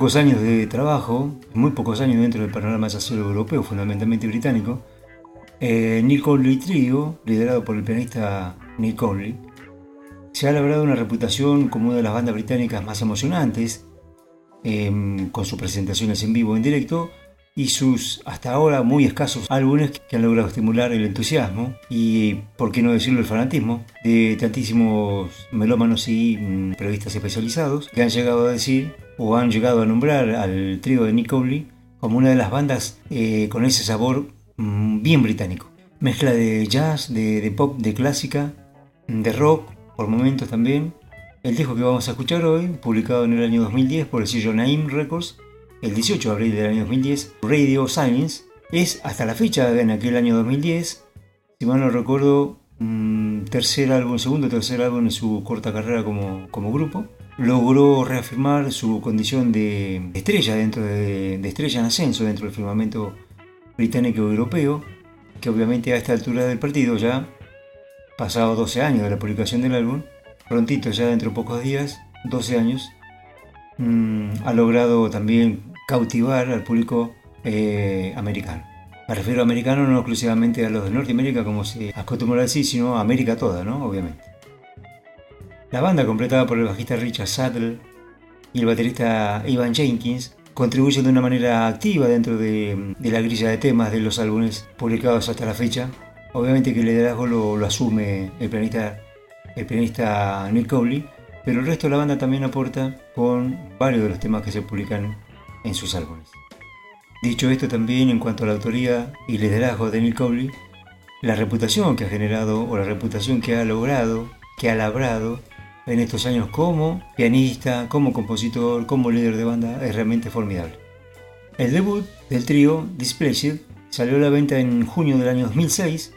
Pocos años de trabajo, muy pocos años dentro del panorama jazzero europeo, fundamentalmente británico, eh, Neil Conley Trio, liderado por el pianista Neil Conley, se ha logrado una reputación como una de las bandas británicas más emocionantes, em, con sus presentaciones en vivo en directo y sus hasta ahora muy escasos álbumes que han logrado estimular el entusiasmo y, por qué no decirlo, el fanatismo de tantísimos melómanos y mm, periodistas especializados que han llegado a decir o han llegado a nombrar al trío de Nick como una de las bandas eh, con ese sabor mm, bien británico. Mezcla de jazz, de, de pop, de clásica, de rock, por momentos también. El disco que vamos a escuchar hoy, publicado en el año 2010 por el sello Naim Records, el 18 de abril del año 2010, Radio Silence, es hasta la fecha, en aquel año 2010, si mal no recuerdo, un tercer álbum, segundo o tercer álbum en su corta carrera como, como grupo. Logró reafirmar su condición de estrella dentro de, de en ascenso dentro del firmamento británico europeo, que obviamente a esta altura del partido ya, pasado 12 años de la publicación del álbum, prontito ya dentro de pocos días, 12 años, mmm, ha logrado también cautivar al público eh, americano. Me refiero a americano no exclusivamente a los de Norteamérica como se acostumbra a decir, sino a América toda, ¿no? Obviamente. La banda, completada por el bajista Richard Saddle y el baterista Ivan Jenkins, contribuye de una manera activa dentro de, de, la grilla de temas de los álbumes publicados hasta la fecha. Obviamente que el liderazgo lo, lo asume el pianista, el pianista Nick Cowley, pero el resto de la banda también aporta con varios de los temas que se publican en sus álbumes. Dicho esto también en cuanto a la autoría y liderazgo de Neil Cowley, la reputación que ha generado o la reputación que ha logrado, que ha labrado en estos años como pianista, como compositor, como líder de banda es realmente formidable. El debut del trío Displeased salió a la venta en junio del año 2006,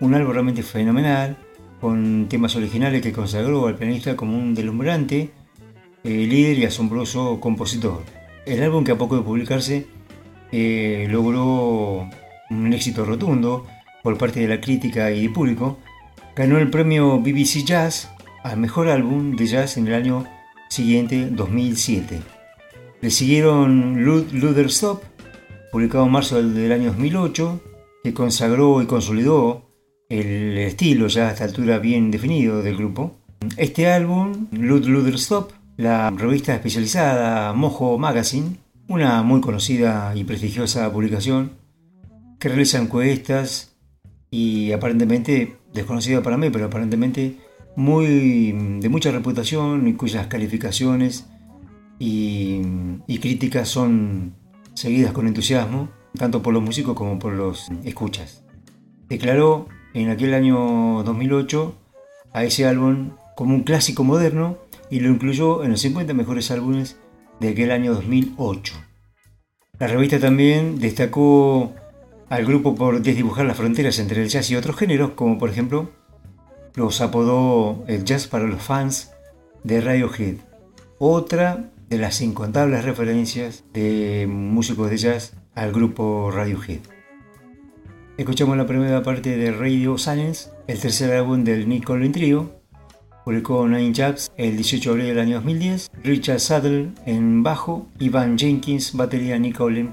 un álbum realmente fenomenal, con temas originales que consagró al pianista como un deslumbrante eh, líder y asombroso compositor. El álbum que a poco de publicarse eh, logró un éxito rotundo por parte de la crítica y del público. Ganó el premio BBC Jazz al mejor álbum de jazz en el año siguiente, 2007. Le siguieron Luther Stop, publicado en marzo del año 2008, que consagró y consolidó el estilo ya a esta altura bien definido del grupo. Este álbum, Luther Stop, la revista especializada Mojo Magazine, una muy conocida y prestigiosa publicación que realiza encuestas y aparentemente desconocida para mí, pero aparentemente muy de mucha reputación y cuyas calificaciones y, y críticas son seguidas con entusiasmo, tanto por los músicos como por los escuchas. Declaró en aquel año 2008 a ese álbum como un clásico moderno y lo incluyó en los 50 mejores álbumes de aquel año 2008. La revista también destacó al grupo por desdibujar las fronteras entre el jazz y otros géneros, como por ejemplo los apodó el jazz para los fans de Radiohead, otra de las incontables referencias de músicos de jazz al grupo Radiohead. Escuchamos la primera parte de Radio Silence, el tercer álbum del Nick Collin Trio. Publicó Nine Jabs el 18 de abril del año 2010. Richard Saddle en bajo, Ivan Jenkins batería, Nick Collin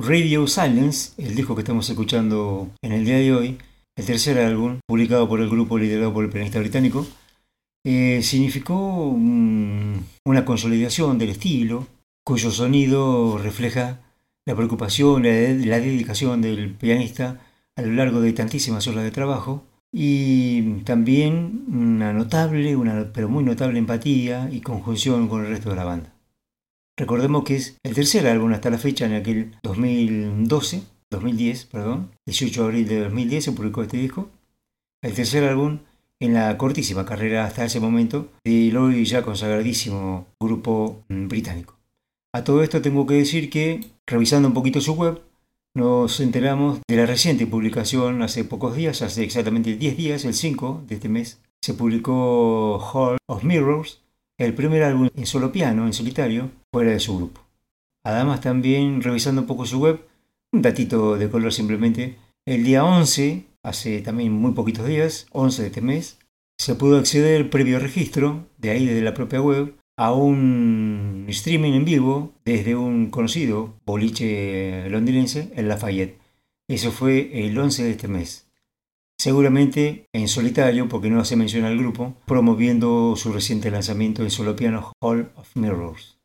Radio Silence, el disco que estamos escuchando en el día de hoy, el tercer álbum, publicado por el grupo liderado por el pianista británico, eh, significó una consolidación del estilo, cuyo sonido refleja la preocupación, la, la dedicación del pianista a lo largo de tantísimas horas de trabajo y también una notable, una, pero muy notable empatía y conjunción con el resto de la banda. Recordemos que es el tercer álbum hasta la fecha en aquel 2012, 2010, perdón, 18 de abril de 2010 se publicó este disco. El tercer álbum en la cortísima carrera hasta ese momento del hoy ya consagradísimo grupo mm, británico. A todo esto tengo que decir que, revisando un poquito su web, nos enteramos de la reciente publicación hace pocos días, hace exactamente 10 días, el 5 de este mes, se publicó Hall of Mirrors, el primer álbum en solo piano, en solitario, fuera de su grupo. Además también revisando un poco su web, un datito de color simplemente, el día 11, hace también muy poquitos días, 11 de este mes, se pudo acceder previo registro, de ahí desde la propia web, a un streaming en vivo desde un conocido boliche londinense en Lafayette. Eso fue el 11 de este mes. Seguramente en solitario, porque no se menciona el grupo, promoviendo su reciente lanzamiento en solo piano Hall of Mirrors.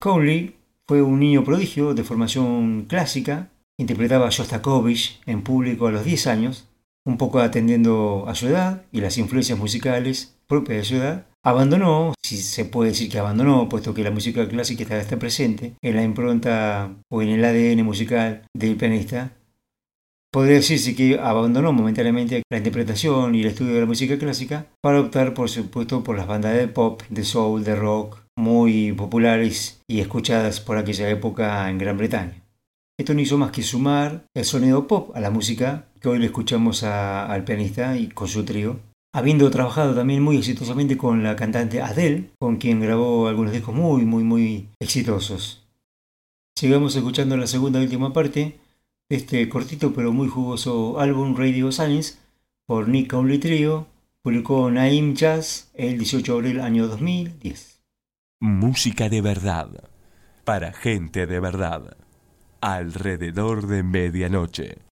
Conley fue un niño prodigio de formación clásica, interpretaba a Shostakovich en público a los 10 años, un poco atendiendo a su edad y las influencias musicales propias de su edad. Abandonó, si se puede decir que abandonó, puesto que la música clásica está, está presente en la impronta o en el ADN musical del pianista, Podría decirse que abandonó momentáneamente la interpretación y el estudio de la música clásica para optar, por supuesto, por las bandas de pop, de soul, de rock, muy populares y escuchadas por aquella época en Gran Bretaña. Esto no hizo más que sumar el sonido pop a la música que hoy le escuchamos al pianista y con su trío, habiendo trabajado también muy exitosamente con la cantante Adele, con quien grabó algunos discos muy, muy, muy exitosos. Sigamos escuchando la segunda y última parte este cortito pero muy jugoso álbum Radio Science por Nick Cowley Trio publicó Naim Jazz el 18 de abril año 2010. Música de verdad, para gente de verdad, alrededor de medianoche.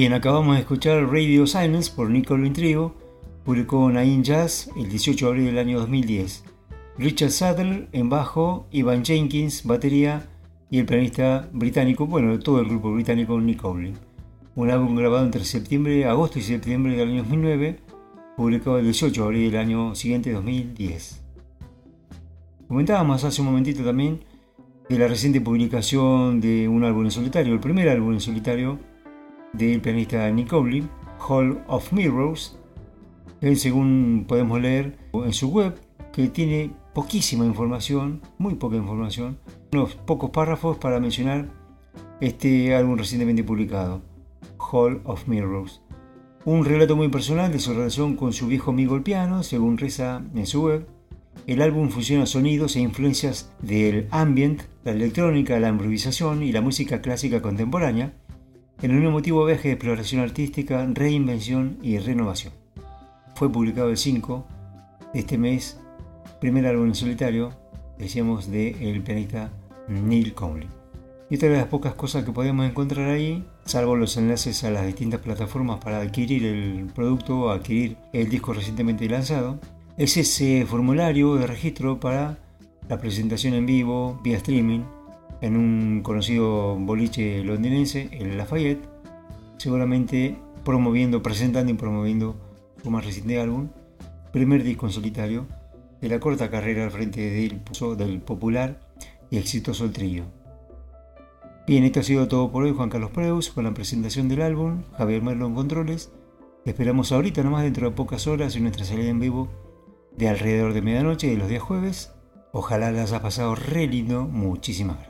Bien, acabamos de escuchar Radio Silence por Nicole Intrigo, publicó Nine Jazz el 18 de abril del año 2010. Richard Sadler en bajo, Ivan Jenkins batería y el pianista británico, bueno, todo el grupo británico Nick Olin. Un álbum grabado entre septiembre, agosto y septiembre del año 2009, publicado el 18 de abril del año siguiente, 2010. Comentábamos hace un momentito también de la reciente publicación de un álbum en solitario, el primer álbum en solitario del pianista Nick Hall of Mirrors, según podemos leer en su web, que tiene poquísima información, muy poca información, unos pocos párrafos para mencionar este álbum recientemente publicado, Hall of Mirrors. Un relato muy personal de su relación con su viejo amigo el piano, según reza en su web. El álbum fusiona sonidos e influencias del ambient, la electrónica, la improvisación y la música clásica contemporánea, en un emotivo viaje de exploración artística, reinvención y renovación. Fue publicado el 5 de este mes primer álbum en solitario, decíamos, de el pianista Neil Conley. Y otra de las pocas cosas que podemos encontrar ahí, salvo los enlaces a las distintas plataformas para adquirir el producto o adquirir el disco recientemente lanzado, es ese formulario de registro para la presentación en vivo vía streaming en un conocido boliche londinense, el Lafayette, seguramente promoviendo, presentando y promoviendo su más reciente álbum, primer disco en solitario, de la corta carrera al frente del, popular y exitoso trío. Bien, esto ha sido todo por hoy, Juan Carlos Preus, con la presentación del álbum, Javier Merlo en controles. esperamos ahorita, nomás dentro de pocas horas, en nuestra salida en vivo de alrededor de medianoche de los días jueves. Ojalá las haya pasado re lindo. Muchísimas gracias.